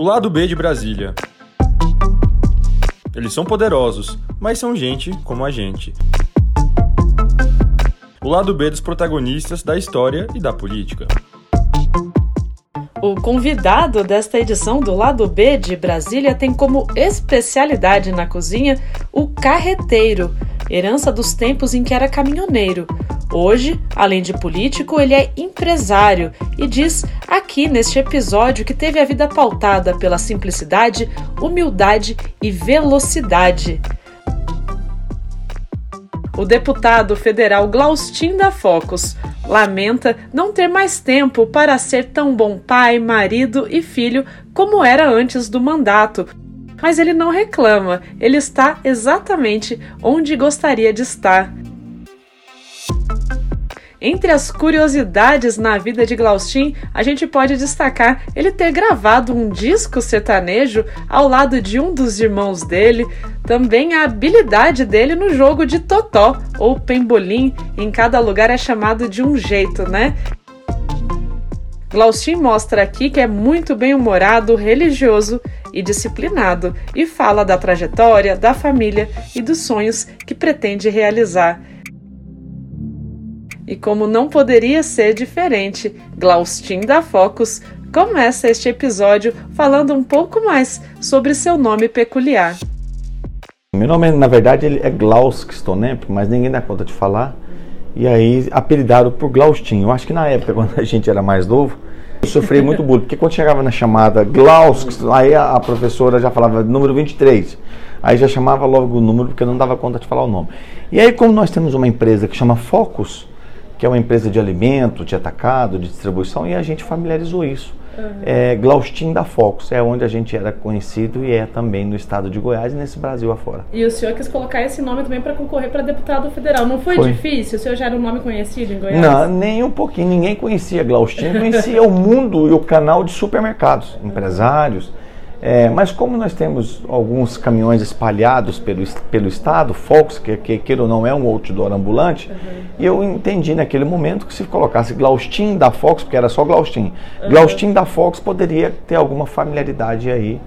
O lado B de Brasília. Eles são poderosos, mas são gente como a gente. O lado B dos protagonistas da história e da política. O convidado desta edição do Lado B de Brasília tem como especialidade na cozinha o carreteiro, herança dos tempos em que era caminhoneiro. Hoje, além de político, ele é empresário e diz aqui neste episódio que teve a vida pautada pela simplicidade, humildade e velocidade. O deputado federal Glaustin da Focus lamenta não ter mais tempo para ser tão bom pai, marido e filho como era antes do mandato. Mas ele não reclama, ele está exatamente onde gostaria de estar. Entre as curiosidades na vida de Glaustin, a gente pode destacar ele ter gravado um disco sertanejo ao lado de um dos irmãos dele, também a habilidade dele no jogo de totó ou pembolim, em cada lugar é chamado de um jeito, né? Glaustin mostra aqui que é muito bem-humorado, religioso e disciplinado e fala da trajetória, da família e dos sonhos que pretende realizar. E como não poderia ser diferente, Glaustin da Focus começa este episódio falando um pouco mais sobre seu nome peculiar. Meu nome, na verdade, ele é Glauskiston, né? Mas ninguém dá conta de falar. E aí, apelidado por Glaustin. Eu acho que na época, quando a gente era mais novo, eu sofri muito bullying. Porque quando chegava na chamada Glauskiston, aí a professora já falava número 23. Aí já chamava logo o número, porque eu não dava conta de falar o nome. E aí, como nós temos uma empresa que chama Focus, que é uma empresa de alimento, de atacado, de distribuição, e a gente familiarizou isso. Uhum. É, Glaustin da Focus, é onde a gente era conhecido e é também no estado de Goiás e nesse Brasil afora. E o senhor quis colocar esse nome também para concorrer para deputado federal. Não foi, foi, difícil? O senhor já era um nome conhecido em Goiás? Não, nem um pouquinho. Ninguém conhecia Glaustin, conhecia o mundo e o canal de supermercados, empresários. É, mas como nós temos alguns caminhões espalhados pelo, pelo estado, Fox, que, que queira ou não é um outdoor ambulante, uhum. e eu entendi naquele momento que se colocasse Glaustin da Fox, porque era só Glaustin, uhum. Glaustin da Fox poderia ter alguma familiaridade aí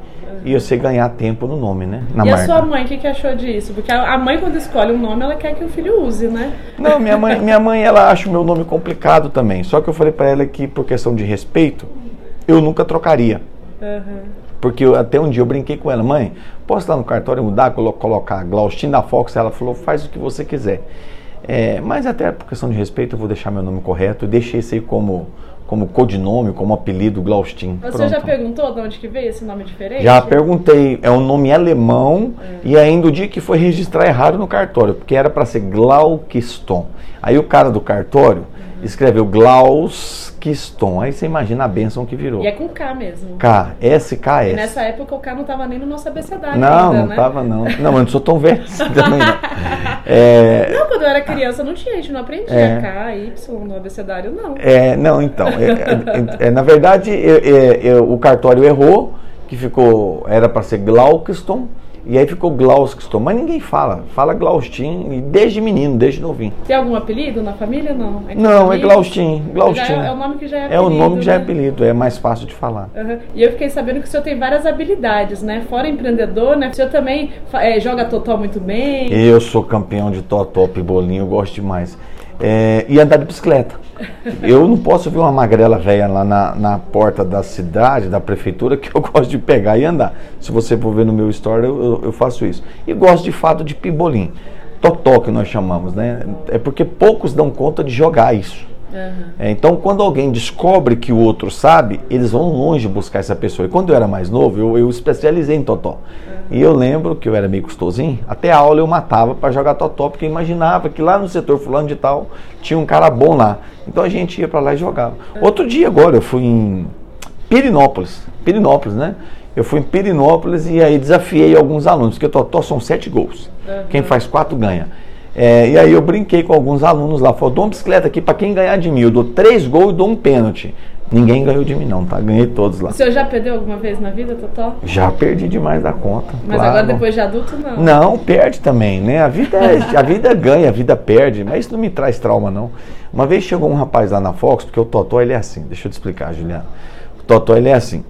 e você ganhar tempo no nome, né? Na e marca. a sua mãe, o que, que achou disso? Porque a mãe, quando escolhe um nome, ela quer que o filho use, né? Não, minha mãe, minha mãe ela acha o meu nome complicado também. Só que eu falei para ela que, por questão de respeito, eu nunca trocaria. Uhum. Porque eu, até um dia eu brinquei com ela, mãe, posso lá no cartório mudar, colocar Glaustina Fox? Ela falou, faz o que você quiser. É, mas até por questão de respeito, eu vou deixar meu nome correto. Eu deixei esse aí como, como codinome, como apelido Glaustin. Você Pronto. já perguntou de onde que veio esse nome diferente? Já perguntei. É um nome alemão é. e ainda o dia que foi registrar errado no cartório, porque era para ser Glaukiston. Aí o cara do cartório. Escreveu Glaus Kiston. Aí você imagina a benção que virou. E é com K mesmo. K, S-K-S. E nessa época o K não estava nem no nosso abecedário Não, ainda, não né? tava não. Não, mas não sou tão velho assim também não. É... Não, quando eu era criança não tinha, a gente não aprendia é... K, Y no abecedário, não. É, não, então. É, é, é na verdade, o cartório errou, que ficou, era para ser Glaukston, e aí ficou Glauskiston, mas ninguém fala. Fala Glaustin, desde menino, desde novinho. Tem algum apelido na família? Não, é não, é Glaustin. Glaustin. É, é, o nome que já é apelido. É o nome que já é né? apelido, é mais fácil de falar. Uhum. E eu fiquei sabendo que o senhor tem várias habilidades, né? Fora empreendedor, né? O senhor também é, joga totó muito bem. Eu sou campeão de totó, pibolinho, eu gosto demais. É, e andar de bicicleta. Eu não posso ver uma magrela velha lá na, na porta da cidade, da prefeitura, que eu gosto de pegar e andar. Se você for ver no meu story, eu, eu faço isso. E gosto de fato de pibolim. Totó, que nós chamamos, né? É porque poucos dão conta de jogar isso. Uhum. É, então, quando alguém descobre que o outro sabe, eles vão longe buscar essa pessoa. E quando eu era mais novo, eu, eu especializei em totó. Uhum. E eu lembro que eu era meio custosinho, até a aula eu matava para jogar totó, porque eu imaginava que lá no setor fulano de tal tinha um cara bom lá. Então a gente ia para lá e jogava. Uhum. Outro dia agora, eu fui em Pirinópolis, Pirinópolis, né? Eu fui em Pirinópolis e aí desafiei alguns alunos, porque totó são sete gols. Quem faz quatro ganha. É, e aí eu brinquei com alguns alunos lá, falou, dou uma bicicleta aqui para quem ganhar de mim, eu dou três gols e dou um pênalti. Ninguém ganhou de mim não, tá? Ganhei todos lá. O senhor já perdeu alguma vez na vida, Totó? Já perdi demais da conta. Mas claro. agora depois de adulto não. Não, perde também, né? A vida, é, a vida ganha, a vida perde, mas isso não me traz trauma não. Uma vez chegou um rapaz lá na Fox, porque o Totó ele é assim, deixa eu te explicar, Juliana. O Totó ele é assim.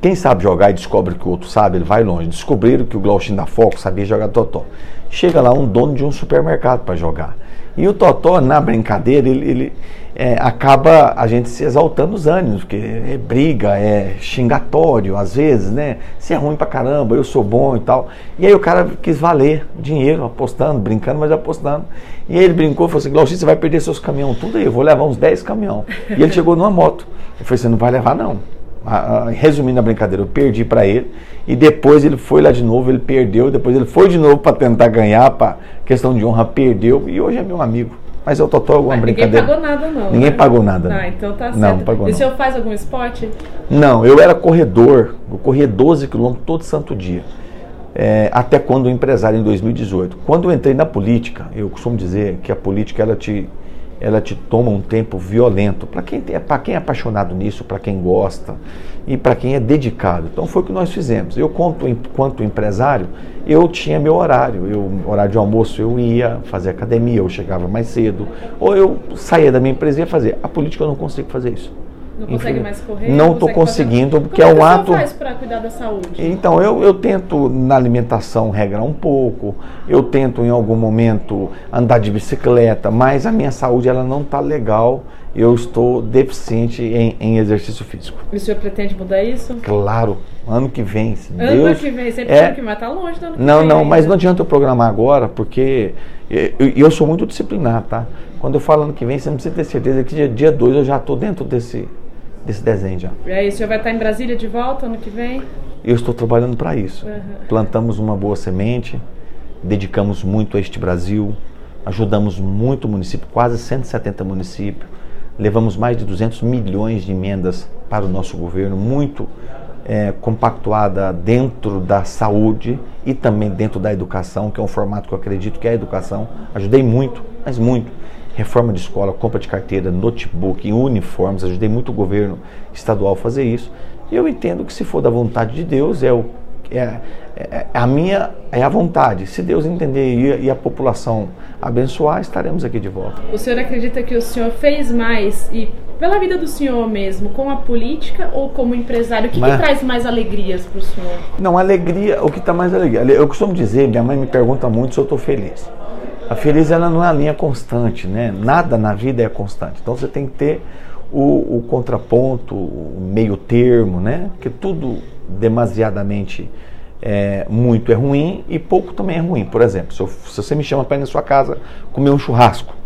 Quem sabe jogar e descobre que o outro sabe, ele vai longe. Descobriram que o Glauchinho da Foco sabia jogar totó. Chega lá um dono de um supermercado para jogar. E o totó, na brincadeira, ele, ele é, acaba a gente se exaltando os ânimos, porque é briga, é xingatório, às vezes, né? Se é ruim pra caramba, eu sou bom e tal. E aí o cara quis valer dinheiro, apostando, brincando, mas apostando. E aí ele brincou e falou assim: Glauchinho, você vai perder seus caminhões tudo aí, eu vou levar uns 10 caminhões. E ele chegou numa moto. Eu falei: você não vai levar, não. Resumindo a brincadeira, eu perdi para ele e depois ele foi lá de novo, ele perdeu, depois ele foi de novo para tentar ganhar, para questão de honra, perdeu e hoje é meu amigo. Mas eu tô uma Mas brincadeira. Ninguém pagou nada, não. Ninguém né? pagou nada. Ah, então tá certo. Não, pagou e o senhor faz algum esporte? Não, eu era corredor. Eu corria 12 quilômetros todo santo dia. É, até quando empresário em 2018. Quando eu entrei na política, eu costumo dizer que a política ela te ela te toma um tempo violento. Para quem, é, quem é apaixonado nisso, para quem gosta e para quem é dedicado. Então foi o que nós fizemos. Eu, quanto, enquanto empresário, eu tinha meu horário. Eu, horário de almoço eu ia fazer academia, eu chegava mais cedo, ou eu saía da minha empresa e ia fazer. A política eu não consigo fazer isso. Não consegue mais correr? Não estou conseguindo, fazer... porque Como é um ato. faz para cuidar da saúde? Então, eu, eu tento na alimentação regrar um pouco, eu tento em algum momento andar de bicicleta, mas a minha saúde ela não está legal. Eu estou deficiente em, em, exercício físico. E o senhor pretende mudar isso? Claro, ano que vem. Se ano Deus, que vem, sempre é... que vai estar tá longe do ano que não, vem. Não, não, mas não adianta eu programar agora, porque eu, eu sou muito disciplinado, tá? Quando eu falo ano que vem, você não precisa ter certeza que dia 2 eu já estou dentro desse, desse desenho já. E aí, o senhor vai estar em Brasília de volta ano que vem? Eu estou trabalhando para isso. Uhum. Plantamos uma boa semente, dedicamos muito a este Brasil, ajudamos muito o município, quase 170 municípios, levamos mais de 200 milhões de emendas para o nosso governo, muito é, compactuada dentro da saúde e também dentro da educação, que é um formato que eu acredito que é a educação. Ajudei muito, mas muito reforma de escola, compra de carteira, notebook, uniformes, ajudei muito o governo estadual a fazer isso. E eu entendo que se for da vontade de Deus, é, o, é, é, é a minha é a vontade. Se Deus entender e, e, a população abençoar, estaremos aqui de volta. O senhor acredita que o senhor fez mais e pela vida do senhor mesmo, com a política ou como empresário? O que, Mas, que traz mais alegrias para o senhor? Não, alegria, o que está mais alegria. Eu costumo dizer, minha mãe me pergunta muito se eu estou feliz. A feliz ela não é a linha constante, né? Nada na vida é constante. Então você tem que ter o, o contraponto, o meio termo, né? Porque tudo demasiadamente é, muito é ruim e pouco também é ruim. Por exemplo, se, eu, se você me chama para ir na sua casa comer um churrasco,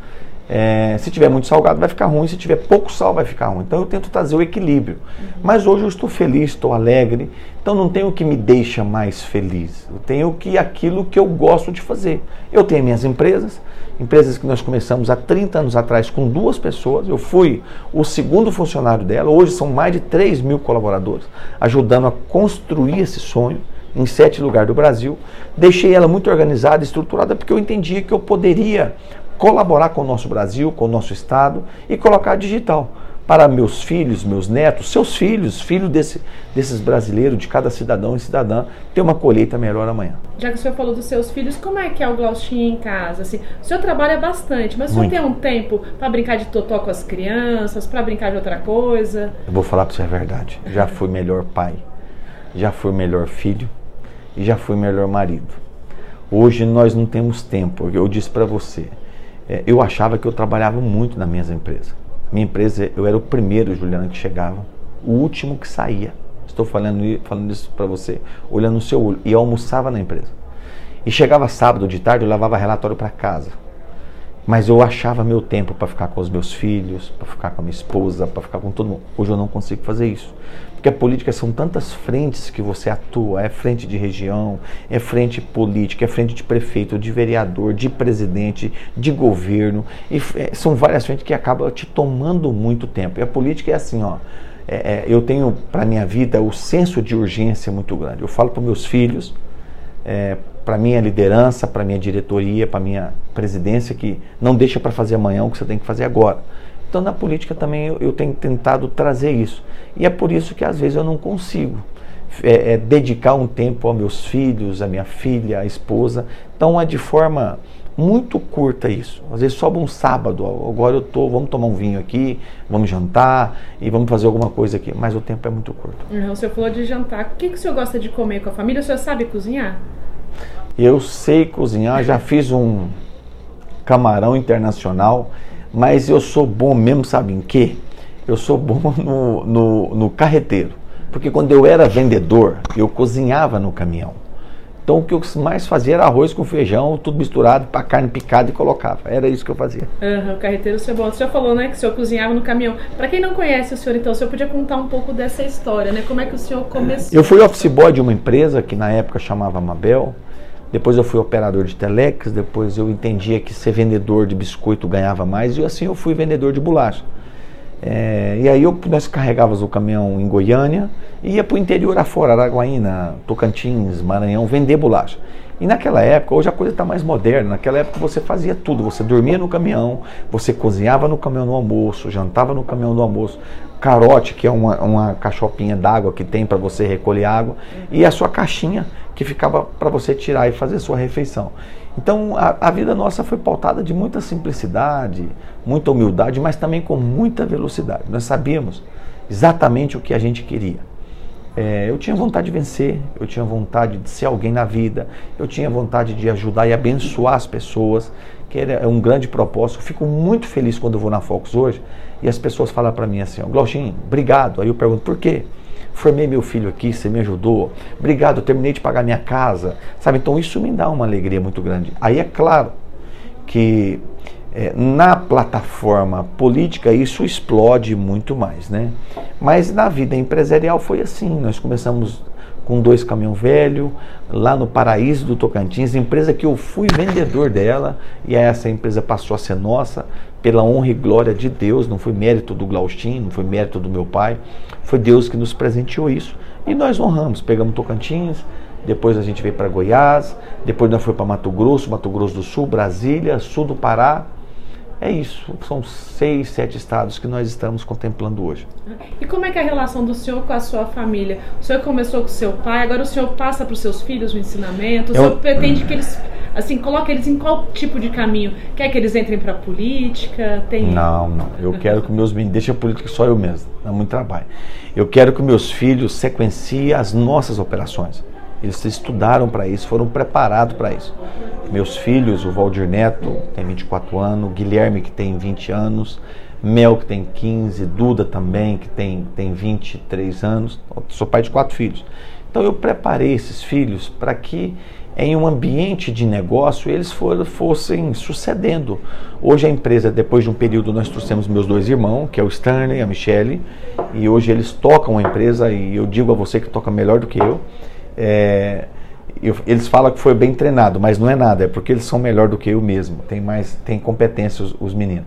é, se tiver muito salgado vai ficar ruim, se tiver pouco sal vai ficar ruim. Então eu tento trazer o equilíbrio. Uhum. Mas hoje eu estou feliz, estou alegre, então não tem o que me deixa mais feliz. Eu tenho que aquilo que eu gosto de fazer. Eu tenho minhas empresas, empresas que nós começamos há 30 anos atrás com duas pessoas. Eu fui o segundo funcionário dela, hoje são mais de 3 mil colaboradores, ajudando a construir esse sonho em sete lugares do Brasil. Deixei ela muito organizada, estruturada, porque eu entendia que eu poderia colaborar com o nosso Brasil, com o nosso Estado e colocar digital para meus filhos, meus netos, seus filhos, filhos desse, desses brasileiros, de cada cidadão e cidadã, ter uma colheita melhor amanhã. Já que o senhor falou dos seus filhos, como é que é o Glaustinho em casa? Assim, o senhor trabalha bastante, mas o senhor Muito. tem um tempo para brincar de totó com as crianças, para brincar de outra coisa? Eu vou falar para você a verdade. Já fui melhor pai, já fui melhor filho e já fui melhor marido. Hoje nós não temos tempo. Eu disse para você, eu achava que eu trabalhava muito nas minhas empresas. Minha empresa, eu era o primeiro, Juliana, que chegava, o último que saía. Estou falando, falando isso para você, olhando no seu olho. E eu almoçava na empresa. E chegava sábado de tarde, eu levava relatório para casa. Mas eu achava meu tempo para ficar com os meus filhos, para ficar com a minha esposa, para ficar com todo mundo. Hoje eu não consigo fazer isso. Porque a política são tantas frentes que você atua: é frente de região, é frente política, é frente de prefeito, de vereador, de presidente, de governo. E é, são várias frentes que acabam te tomando muito tempo. E a política é assim: ó. É, é, eu tenho para minha vida o senso de urgência muito grande. Eu falo para meus filhos, é, para minha liderança, para minha diretoria, para minha presidência que não deixa para fazer amanhã o que você tem que fazer agora. Então na política também eu, eu, tenho tentado trazer isso e é por isso que às vezes eu não consigo é, é, dedicar um tempo aos meus filhos, à minha filha, à esposa. Então é de forma muito curta isso. Às vezes sobra um sábado, agora eu tô, vamos tomar um vinho aqui, vamos jantar e vamos fazer alguma coisa aqui, mas o tempo é muito curto. Uhum, o senhor falou de jantar. O que, que o senhor gosta de comer com a família? O senhor sabe cozinhar? Eu sei cozinhar, já fiz um camarão internacional, mas eu sou bom mesmo, sabe em quê? Eu sou bom no, no, no carreteiro. Porque quando eu era vendedor, eu cozinhava no caminhão. Então o que eu mais fazia era arroz com feijão, tudo misturado, para carne picada e colocava. Era isso que eu fazia. Uhum, o carreteiro bom. O senhor falou, né, que o senhor cozinhava no caminhão. Para quem não conhece o senhor, então, o senhor podia contar um pouco dessa história, né? Como é que o senhor começou? Eu fui office boy de uma empresa que na época chamava Mabel. Depois eu fui operador de telex, depois eu entendia que ser vendedor de biscoito ganhava mais e assim eu fui vendedor de bolacha. É, e aí eu, nós carregávamos o caminhão em Goiânia e ia para o interior afora, Araguaína, Tocantins, Maranhão, vender bolacha. E naquela época, hoje a coisa está mais moderna, naquela época você fazia tudo, você dormia no caminhão, você cozinhava no caminhão no almoço, jantava no caminhão no almoço, carote, que é uma, uma cachopinha d'água que tem para você recolher água, e a sua caixinha que ficava para você tirar e fazer sua refeição. Então a, a, vida nossa foi pautada de muita simplicidade, muita humildade, mas também com muita velocidade. Nós sabíamos exatamente o que a gente queria. É, eu tinha vontade de vencer, eu tinha vontade de ser alguém na vida, eu tinha vontade de ajudar e abençoar as pessoas, que é um grande propósito. Eu fico muito feliz quando eu vou na Fox hoje e as pessoas falam para mim assim: Glauchinho, obrigado. Aí eu pergunto, por quê? formei meu filho aqui, você me ajudou, obrigado, eu terminei de pagar minha casa, sabe? Então isso me dá uma alegria muito grande. Aí é claro que é, na plataforma política isso explode muito mais, né? Mas na vida empresarial foi assim, nós começamos com dois caminhão velho, lá no Paraíso do Tocantins, empresa que eu fui vendedor dela, e essa empresa passou a ser nossa, pela honra e glória de Deus, não foi mérito do Glaustin, não foi mérito do meu pai, foi Deus que nos presenteou isso. E nós honramos, pegamos Tocantins, depois a gente veio para Goiás, depois nós fomos para Mato Grosso, Mato Grosso do Sul, Brasília, sul do Pará, é isso, são seis, sete estados que nós estamos contemplando hoje. E como é que é a relação do senhor com a sua família? O senhor começou com seu pai, agora o senhor passa para os seus filhos o ensinamento, o Eu... senhor pretende que eles, assim, coloque eles em qual tipo de caminho? Quer que eles entrem para a política? Tem... Não, não, eu quero que meus meninos, deixem a política só eu mesmo, dá muito trabalho. Eu quero que meus filhos sequenciem as nossas operações. Eles estudaram para isso, foram preparados para isso. Meus filhos, o Valdir Neto, tem 24 anos, o Guilherme, que tem 20 anos, Mel, que tem 15, Duda também, que tem, tem 23 anos. sou pai de quatro filhos. Então eu preparei esses filhos para que em um ambiente de negócio eles for, fossem sucedendo. Hoje a empresa, depois de um período, nós trouxemos meus dois irmãos, que é o Stanley e a Michelle, e hoje eles tocam a empresa e eu digo a você que toca melhor do que eu. É, eu, eles falam que foi bem treinado, mas não é nada, é porque eles são melhor do que eu mesmo, tem mais, tem competência os, os meninos.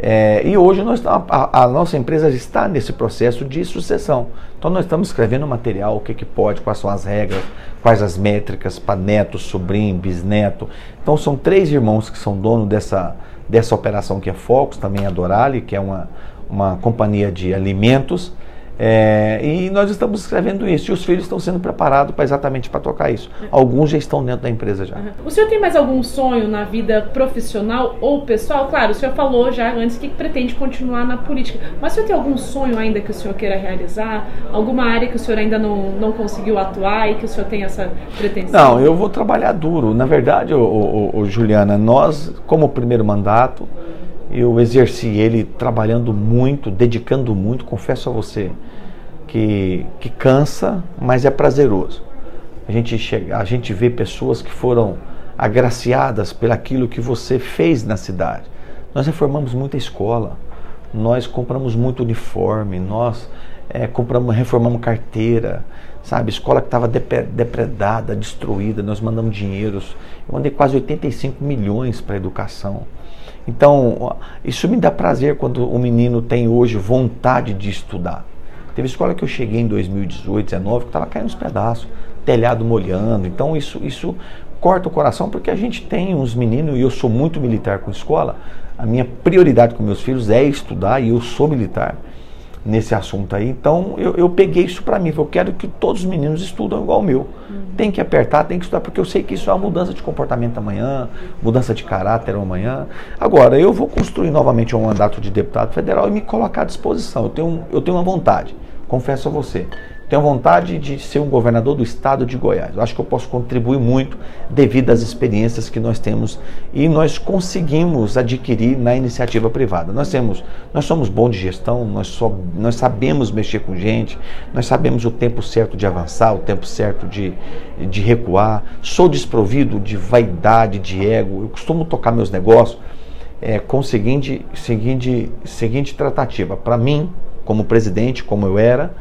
É, e hoje nós, a, a, nossa empresa está nesse processo de sucessão. Então nós estamos escrevendo material, o que, que pode, quais são as regras, quais as métricas para neto, sobrinho, bisneto. Então são três irmãos que são donos dessa, dessa operação que é Focus, também a Dorali, que é uma, uma companhia de alimentos. É, e nós estamos escrevendo isso e os filhos estão sendo preparados para exatamente para tocar isso. Alguns já estão dentro da empresa já. Uhum. O senhor tem mais algum sonho na vida profissional ou pessoal? Claro, o senhor falou já antes que pretende continuar na política, mas o senhor tem algum sonho ainda que o senhor queira realizar? Alguma área que o senhor ainda não, não conseguiu atuar e que o senhor tem essa pretensão? Não, eu vou trabalhar duro. Na verdade, Juliana, nós, como primeiro mandato, eu exerci ele trabalhando muito, dedicando muito, confesso a você, que, que cansa, mas é prazeroso. A gente, chega, a gente vê pessoas que foram agraciadas pelaquilo que você fez na cidade. Nós reformamos muita escola, nós compramos muito uniforme, nós é, compramos, reformamos carteira, sabe? Escola que estava depredada, destruída, nós mandamos dinheiros. Eu mandei quase 85 milhões para a educação. Então, isso me dá prazer quando o menino tem hoje vontade de estudar. Teve escola que eu cheguei em 2018, 2019, que estava caindo os pedaços, telhado molhando. Então, isso, isso corta o coração porque a gente tem uns meninos, e eu sou muito militar com escola, a minha prioridade com meus filhos é estudar e eu sou militar. Nesse assunto aí. Então eu, eu peguei isso para mim. Eu quero que todos os meninos estudam igual o meu. Uhum. Tem que apertar, tem que estudar, porque eu sei que isso é uma mudança de comportamento amanhã, mudança de caráter amanhã. Agora, eu vou construir novamente um mandato de deputado federal e me colocar à disposição. Eu tenho, eu tenho uma vontade, confesso a você. Tenho vontade de ser um governador do estado de Goiás. Eu acho que eu posso contribuir muito devido às experiências que nós temos e nós conseguimos adquirir na iniciativa privada. Nós temos, nós somos bons de gestão, nós, só, nós sabemos mexer com gente, nós sabemos o tempo certo de avançar, o tempo certo de, de recuar. Sou desprovido de vaidade, de ego. Eu costumo tocar meus negócios é, com seguinte, seguinte, seguinte tratativa. Para mim, como presidente, como eu era,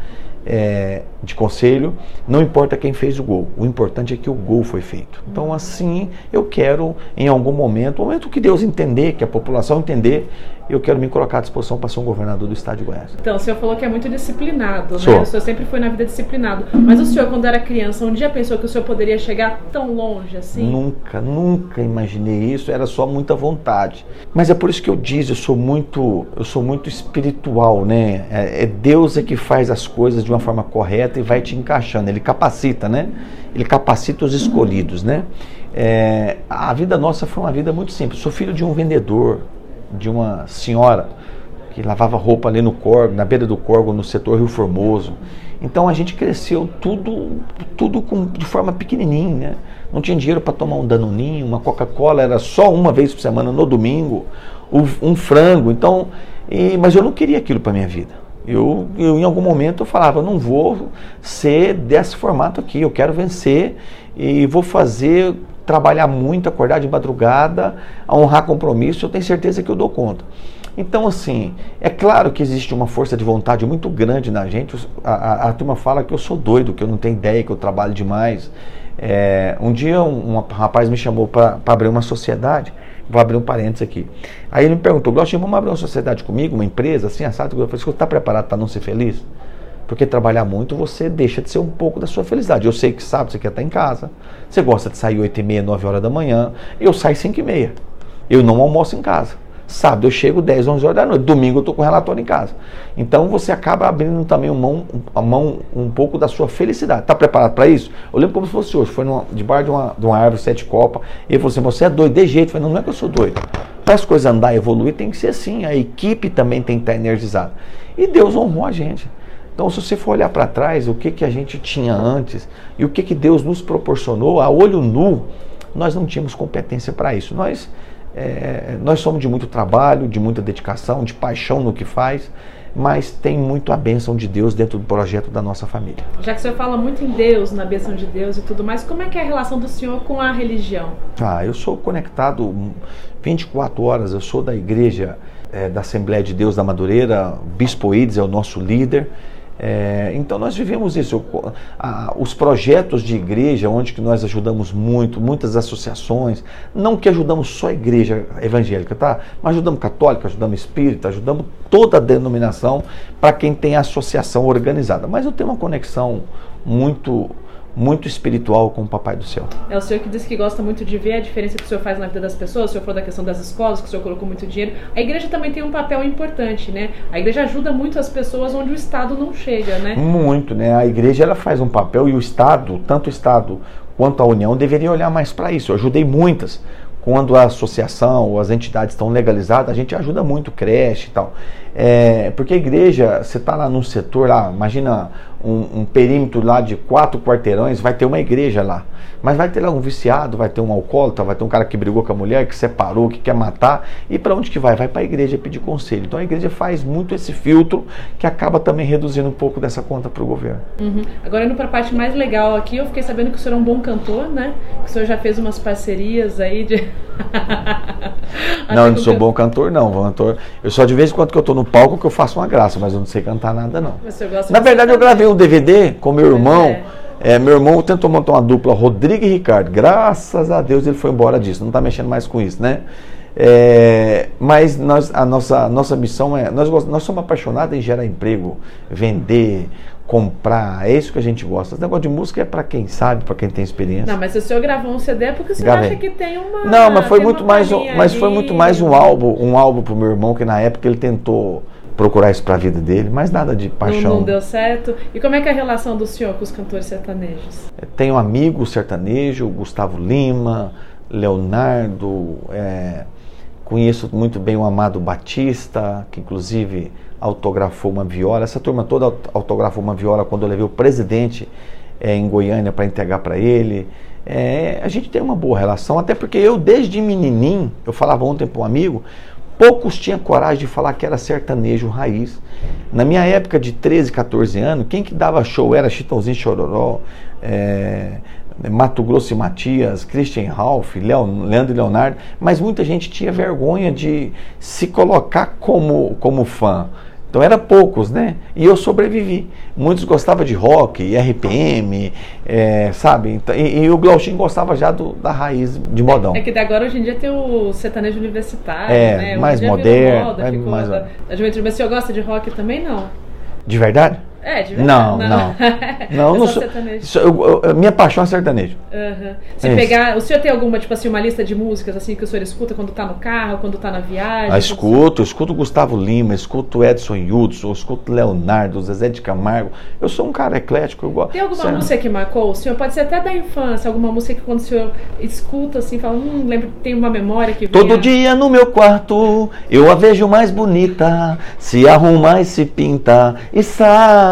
é, de conselho, não importa quem fez o gol, o importante é que o gol foi feito. Então, assim, eu quero, em algum momento, momento que Deus entender, que a população entender, eu quero me colocar à disposição para ser um governador do estado de Goiás. Então, o senhor falou que é muito disciplinado, Sou. né? O senhor sempre foi na vida disciplinado. Mas o senhor, quando era criança, um dia pensou que o senhor poderia chegar tão longe assim? Nunca, nunca imaginei isso, era só muita vontade. Mas é por isso que eu diz, eu sou muito, eu sou muito espiritual, né? É, é Deus é que faz as coisas de uma forma correta e vai te encaixando, ele capacita, né? Ele capacita os escolhidos, né? É, a vida nossa foi uma vida muito simples. Sou filho de um vendedor, de uma senhora que lavava roupa ali no Corgo, na beira do Corgo, no setor Rio Formoso. Então a gente cresceu tudo, tudo com, de forma pequenininha, né? Não tinha dinheiro para tomar um danoninho, uma Coca-Cola era só uma vez por semana no domingo, um frango. Então, e, mas eu não queria aquilo para minha vida. Eu, eu, em algum momento, eu falava, não vou ser desse formato aqui, eu quero vencer e vou fazer trabalhar muito, acordar de madrugada, honrar compromisso, eu tenho certeza que eu dou conta. Então, assim, é claro que existe uma força de vontade muito grande na gente. A, a, a turma fala que eu sou doido, que eu não tenho ideia, que eu trabalho demais. É, um dia um, um, rapaz me chamou para abrir uma sociedade. Vou abrir um parênteses aqui. Aí ele me perguntou, Glaucio, vamos abrir uma sociedade comigo, uma empresa, assim, assado? Eu falei, você está preparado para não ser feliz? Porque trabalhar muito você deixa de ser um pouco da sua felicidade. Eu sei que sábado você quer estar em casa, você gosta de sair 8 e meia, 9 horas da manhã, eu saio 5 e meia. Eu não almoço em casa. Sábado eu chego 10, 11 horas da noite. Domingo eu estou com o relatório em casa. Então você acaba abrindo também mão, a mão um pouco da sua felicidade. Está preparado para isso? Eu lembro como se fosse hoje. Foi debaixo de uma, de uma árvore sete copas. E ele falou assim: Você é doido, de jeito. Eu falei: Não, não é que eu sou doido. Para as coisas andar e evoluir, tem que ser assim. A equipe também tem que estar energizada. E Deus honrou a gente. Então, se você for olhar para trás, o que, que a gente tinha antes e o que, que Deus nos proporcionou, a olho nu, nós não tínhamos competência para isso. Nós, é, nós somos de muito trabalho, de muita dedicação, de paixão no que faz, mas tem muito a bênção de Deus dentro do projeto da nossa família. Já que o senhor fala muito em Deus, na bênção de Deus e tudo mais, como é que é a relação do senhor com a religião? Ah, eu sou conectado 24 horas, eu sou da igreja é, da Assembleia de Deus da Madureira, Bispo Ides é o nosso líder, é, então nós vivemos isso. Os projetos de igreja, onde que nós ajudamos muito, muitas associações, não que ajudamos só a igreja evangélica, tá? Mas ajudamos católica, ajudamos espírita, ajudamos toda a denominação para quem tem associação organizada. Mas eu tenho uma conexão muito muito espiritual com o Papai do Céu. É o senhor que disse que gosta muito de ver a diferença que o senhor faz na vida das pessoas, o senhor falou da questão das escolas, que o senhor colocou muito dinheiro. A igreja também tem um papel importante, né? A igreja ajuda muito as pessoas onde o Estado não chega, né? Muito, né? A igreja ela faz um papel e o Estado, tanto o Estado quanto a União, deveria olhar mais para isso. Eu ajudei muitas quando a associação ou as entidades estão legalizadas, a gente ajuda muito creche e tal. É, porque a igreja, você está lá num setor lá, imagina um, um, perímetro lá de quatro quarteirões, vai ter uma igreja lá. Mas vai ter lá um viciado, vai ter um alcoólatra, vai ter um cara que brigou com a mulher, que separou, que quer matar. E para onde que vai? Vai para a igreja pedir conselho. Então a igreja faz muito esse filtro que acaba também reduzindo um pouco dessa conta para o governo. Uhum. Agora indo para a parte mais legal aqui, eu fiquei sabendo que o senhor é um bom cantor, né? Que o senhor já fez umas parcerias aí de. não, eu não sou bom cantor, não. Cantor. Eu só de vez em quando que eu estou no palco que eu faço uma graça, mas eu não sei cantar nada, não. Na verdade, eu gravei um DVD com meu irmão. É. É, meu irmão tentou montar uma dupla, Rodrigo e Ricardo. Graças a Deus ele foi embora disso, não está mexendo mais com isso, né? É, mas nós, a nossa, nossa missão é. Nós, nós somos apaixonados em gerar emprego, vender, comprar. É isso que a gente gosta. Esse negócio de música é para quem sabe, para quem tem experiência. Não, mas se o senhor gravou um CD é porque o senhor Gravei. acha que tem uma. Não, mas foi muito mais, um, mas foi muito mais um álbum, um álbum pro meu irmão que na época ele tentou procurar isso para a vida dele, mas nada de paixão. Não, não, deu certo. E como é que é a relação do senhor com os cantores sertanejos? Tenho um amigo sertanejo, Gustavo Lima, Leonardo, é, conheço muito bem o Amado Batista, que inclusive autografou uma viola. Essa turma toda autografou uma viola quando eu levei o presidente é, em Goiânia para entregar para ele. É, a gente tem uma boa relação, até porque eu, desde menininho, eu falava ontem para um amigo, poucos tinham coragem de falar que era sertanejo raiz. Na minha época de 13, 14 anos, quem que dava show era Chitãozinho Chororó, é, Mato Grosso e Matias, Christian Ralph, Leandro e Leonardo, mas muita gente tinha vergonha de se colocar como, como fã. Então era poucos, né? E eu sobrevivi. Muitos gostavam de rock, RPM, é, sabe? Então, e, e, o Glauchinho gostava já do, da raiz de modão. É que agora hoje em dia tem o sertanejo universitário, é, né? mais moderno. Moda, é, mais... da, da juventude. Mas o senhor gosta de rock também, não? De verdade? É, de verdade. Não, não. Não, não, não sou, sou, eu, eu, minha paixão é sertanejo. Uhum. Se é pegar, o senhor tem alguma, tipo assim, uma lista de músicas assim que o senhor escuta quando está no carro, quando está na viagem? Ah, escuto, escuto Gustavo Lima, escuto Edson Hudson, escuto Leonardo, Zezé de Camargo. Eu sou um cara eclético, eu gosto. Tem alguma música que marcou o senhor? Pode ser até da infância, alguma música que quando o senhor escuta assim, fala, hum, lembro, tem uma memória que Todo dia no meu quarto eu a vejo mais bonita, se arruma e se pinta e sai.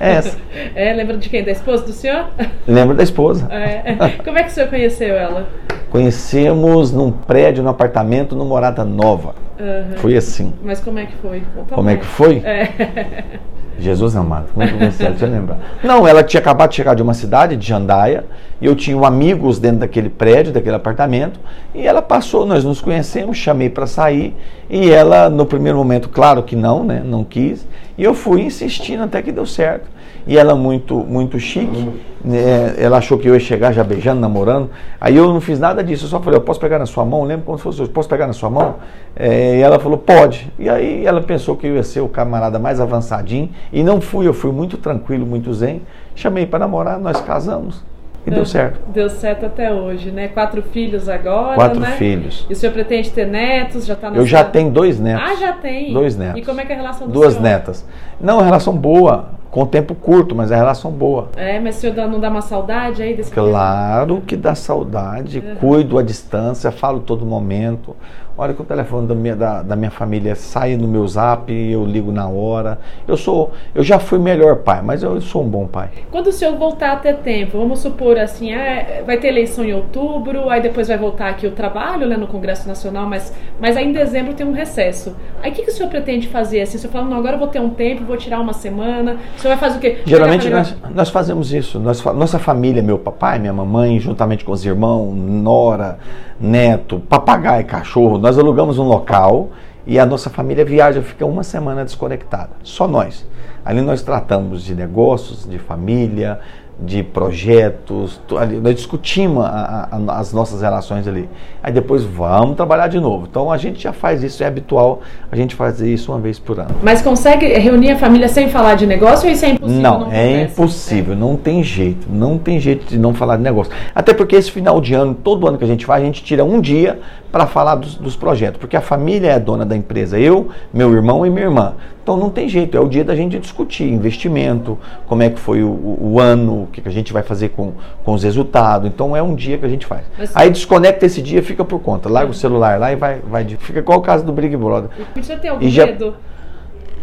É essa. É, lembra de quem? Da esposa do senhor? Lembro da esposa. É. Como é que o senhor conheceu ela? Conhecemos num prédio, num apartamento, no Morada Nova. Uhum. Foi assim. Mas como é que foi? Conta como é que foi? É. Jesus amado, muito bem certo, deixa eu lembrar. Não, ela tinha acabado de chegar de uma cidade, de Jandaia, e eu tinha amigos dentro daquele prédio, daquele apartamento, e ela passou, nós nos conhecemos, chamei para sair, e ela, no primeiro momento, claro que não, né, não quis, e eu fui insistindo até que deu certo. E ela muito, muito chique, né, ela achou que eu ia chegar já beijando, namorando, aí eu não fiz nada disso, eu só falei, eu posso pegar na sua mão? Lembra quando fosse, eu posso pegar na sua mão? É, e ela falou, pode. E aí ela pensou que eu ia ser o camarada mais avançadinho, e não fui, eu fui muito tranquilo, muito zen. Chamei para namorar, nós casamos. E deu certo. Deu certo até hoje, né? Quatro filhos agora. Quatro né? filhos. E o senhor pretende ter netos? Já tá Eu já tenho dois netos. Ah, já tem? Dois netos. E como é que é a relação do Duas senhor? netas. Não, relação boa, com tempo curto, mas é relação boa. É, mas o senhor não dá uma saudade aí desse Claro tempo? que dá saudade. Uhum. Cuido à distância, falo todo momento. Hora que o telefone da minha, da, da, minha família sai no meu zap, eu ligo na hora. Eu sou, eu já fui melhor pai, mas eu sou um bom pai. Quando o senhor voltar a ter tempo, vamos supor assim, é, vai ter eleição em outubro, aí depois vai voltar aqui o trabalho né, no Congresso Nacional, mas, mas aí em dezembro tem um recesso. Aí o que, que o senhor pretende fazer? Assim, o senhor fala, não, agora eu vou ter um tempo, vou tirar uma semana. O senhor vai fazer o quê? Geralmente nós, nós fazemos isso. Nós, nossa família, meu papai, minha mamãe, juntamente com os irmãos, nora, neto, papagaio, cachorro, nós alugamos um local e a nossa família viaja, fica uma semana desconectada. Só nós. Ali nós tratamos de negócios, de família, de projetos, nós discutimos a, a, as nossas relações ali. Aí depois vamos trabalhar de novo. Então a gente já faz isso, é habitual a gente fazer isso uma vez por ano. Mas consegue reunir a família sem falar de negócio ou isso é impossível? Não, não é impossível, é. não tem jeito, não tem jeito de não falar de negócio. Até porque esse final de ano, todo ano que a gente faz, a gente tira um dia para falar dos, dos projetos, porque a família é dona da empresa, eu, meu irmão e minha irmã. Então não tem jeito, é o dia da gente discutir investimento, como é que foi o, o ano, que, que a gente vai fazer com, com os resultados. Então é um dia que a gente faz. Mas, Aí desconecta esse dia, fica por conta. Larga o celular lá e vai, vai. Fica igual o caso do Big Brother. Você tem algum e já, medo?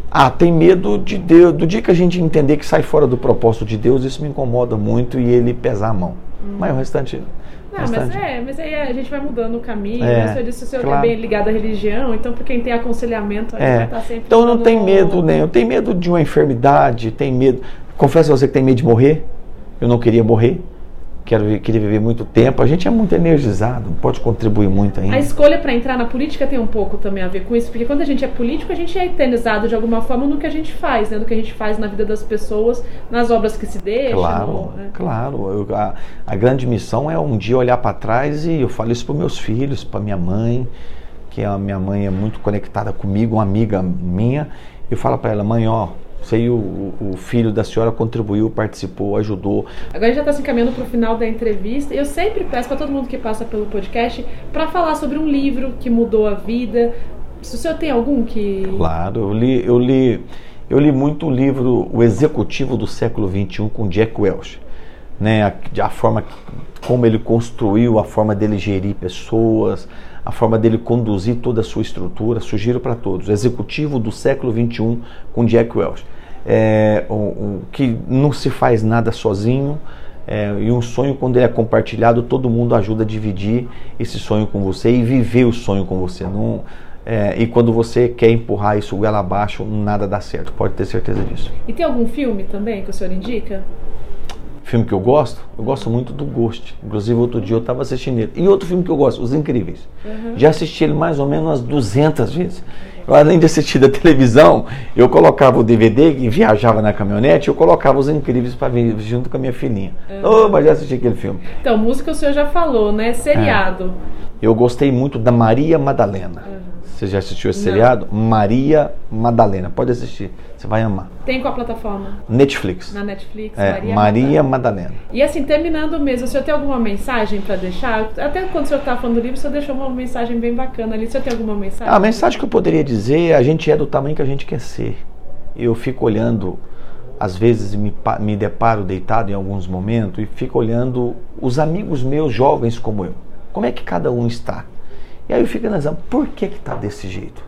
Ah, tem medo de Deus. Do dia que a gente entender que sai fora do propósito de Deus, isso me incomoda muito e ele pesar a mão. Hum. Mas o restante. Não, mas é, mas aí a gente vai mudando o caminho. É, né? disse, o senhor claro. é bem ligado à religião, então por quem tem aconselhamento, é. vai estar sempre. Então não tem medo, né? Eu tenho medo de uma enfermidade, tem medo. Confesso a você que tem medo de morrer. Eu não queria morrer quero, queria viver muito tempo. A gente é muito energizado, pode contribuir muito ainda. A escolha para entrar na política tem um pouco também a ver com isso, porque quando a gente é político, a gente é eternizado de alguma forma no que a gente faz, né? no que a gente faz na vida das pessoas, nas obras que se deixam. Claro, no, né? claro. Eu, a, a grande missão é um dia olhar para trás e eu falo isso para meus filhos, para minha mãe, que a minha mãe é muito conectada comigo, uma amiga minha. Eu falo para ela, mãe, ó, Sei o, o filho da senhora contribuiu, participou, ajudou. Agora a gente já está se encaminhando para o final da entrevista. Eu sempre peço para todo mundo que passa pelo podcast para falar sobre um livro que mudou a vida, O senhor tem algum que. Claro, eu li, eu li, eu li muito o livro O Executivo do Século XXI com Jack Welch. Né, a, a forma como ele construiu, a forma dele gerir pessoas, a forma dele conduzir toda a sua estrutura, sugiro para todos. Executivo do século XXI com Jack Welch. É, o, o, que não se faz nada sozinho, é, e um sonho, quando ele é compartilhado, todo mundo ajuda a dividir esse sonho com você e viver o sonho com você. Não, é, e quando você quer empurrar isso goela abaixo, nada dá certo. Pode ter certeza disso. E tem algum filme também que o senhor indica? Filme que eu gosto? Eu gosto muito do Ghost. Inclusive, outro dia eu estava assistindo ele. E outro filme que eu gosto, Os Incríveis. Uhum. Já assisti ele mais ou menos umas 200 vezes. Eu, além de assistir da televisão, eu colocava o DVD e viajava na caminhonete, eu colocava Os Incríveis para ver junto com a minha filhinha. Uhum. Oh, mas já assisti aquele filme. Então, música o senhor já falou, né? Seriado. É. Eu gostei muito da Maria Madalena. Uhum. Você já assistiu esse Não. seriado? Maria Madalena. Pode assistir. Você vai amar. Tem qual plataforma? Netflix. Na Netflix, é, Maria, Maria Madalena. Madalena. E assim, terminando mesmo, o senhor tem alguma mensagem para deixar? Até quando o senhor estava falando do livro, o senhor deixou uma mensagem bem bacana ali. O senhor tem alguma mensagem? A mensagem que eu poderia dizer é a gente é do tamanho que a gente quer ser. Eu fico olhando, às vezes me, me deparo deitado em alguns momentos e fico olhando os amigos meus jovens como eu. Como é que cada um está? E aí eu fico analisando, por que que está desse jeito?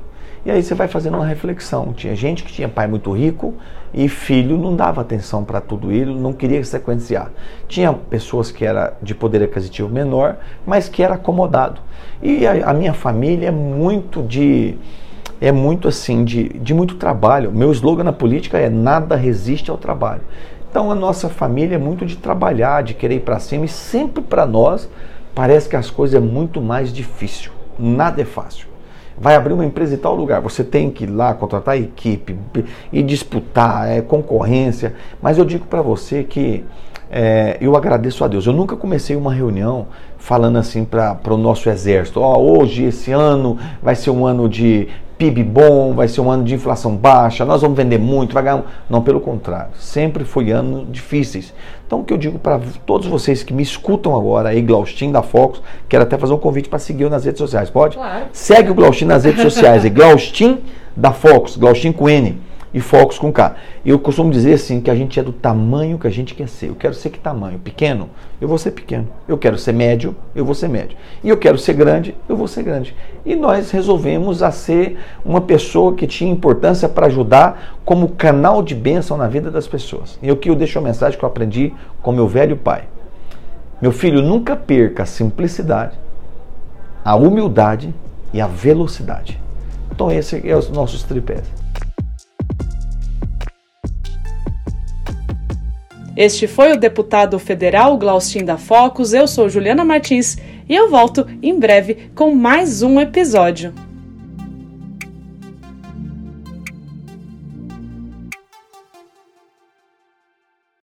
E aí você vai fazendo uma reflexão. Tinha gente que tinha pai muito rico e filho não dava atenção para tudo ele, não queria sequenciar. Tinha pessoas que era de poder aquisitivo menor, mas que era acomodado. E a, a minha família é muito de é muito assim de, de muito trabalho. Meu slogan na política é nada resiste ao trabalho. Então a nossa família é muito de trabalhar, de querer ir para cima e sempre para nós parece que as coisas é muito mais difícil nada é fácil. Vai abrir uma empresa em tal lugar, você tem que ir lá contratar equipe e disputar, é concorrência. Mas eu digo para você que é, eu agradeço a Deus. Eu nunca comecei uma reunião falando assim para o nosso exército: ó, oh, hoje, esse ano, vai ser um ano de PIB bom, vai ser um ano de inflação baixa, nós vamos vender muito, vai ganhar. Não, pelo contrário, sempre foi anos difíceis. Então, o que eu digo para todos vocês que me escutam agora aí, Glaustin da Focus, quero até fazer um convite para seguir nas redes sociais, pode? Claro. Segue o Glaustin nas redes sociais, é Glaustin da Focus, Glaustin com N e focos com K. Eu costumo dizer assim que a gente é do tamanho que a gente quer ser. Eu quero ser que tamanho? Pequeno? Eu vou ser pequeno. Eu quero ser médio? Eu vou ser médio. E eu quero ser grande? Eu vou ser grande. E nós resolvemos a ser uma pessoa que tinha importância para ajudar como canal de bênção na vida das pessoas. E o que eu deixo a mensagem que eu aprendi com meu velho pai. Meu filho, nunca perca a simplicidade, a humildade e a velocidade. Então esse é os nossos tripés. Este foi o deputado federal Glaustin da Focus. Eu sou Juliana Martins e eu volto em breve com mais um episódio.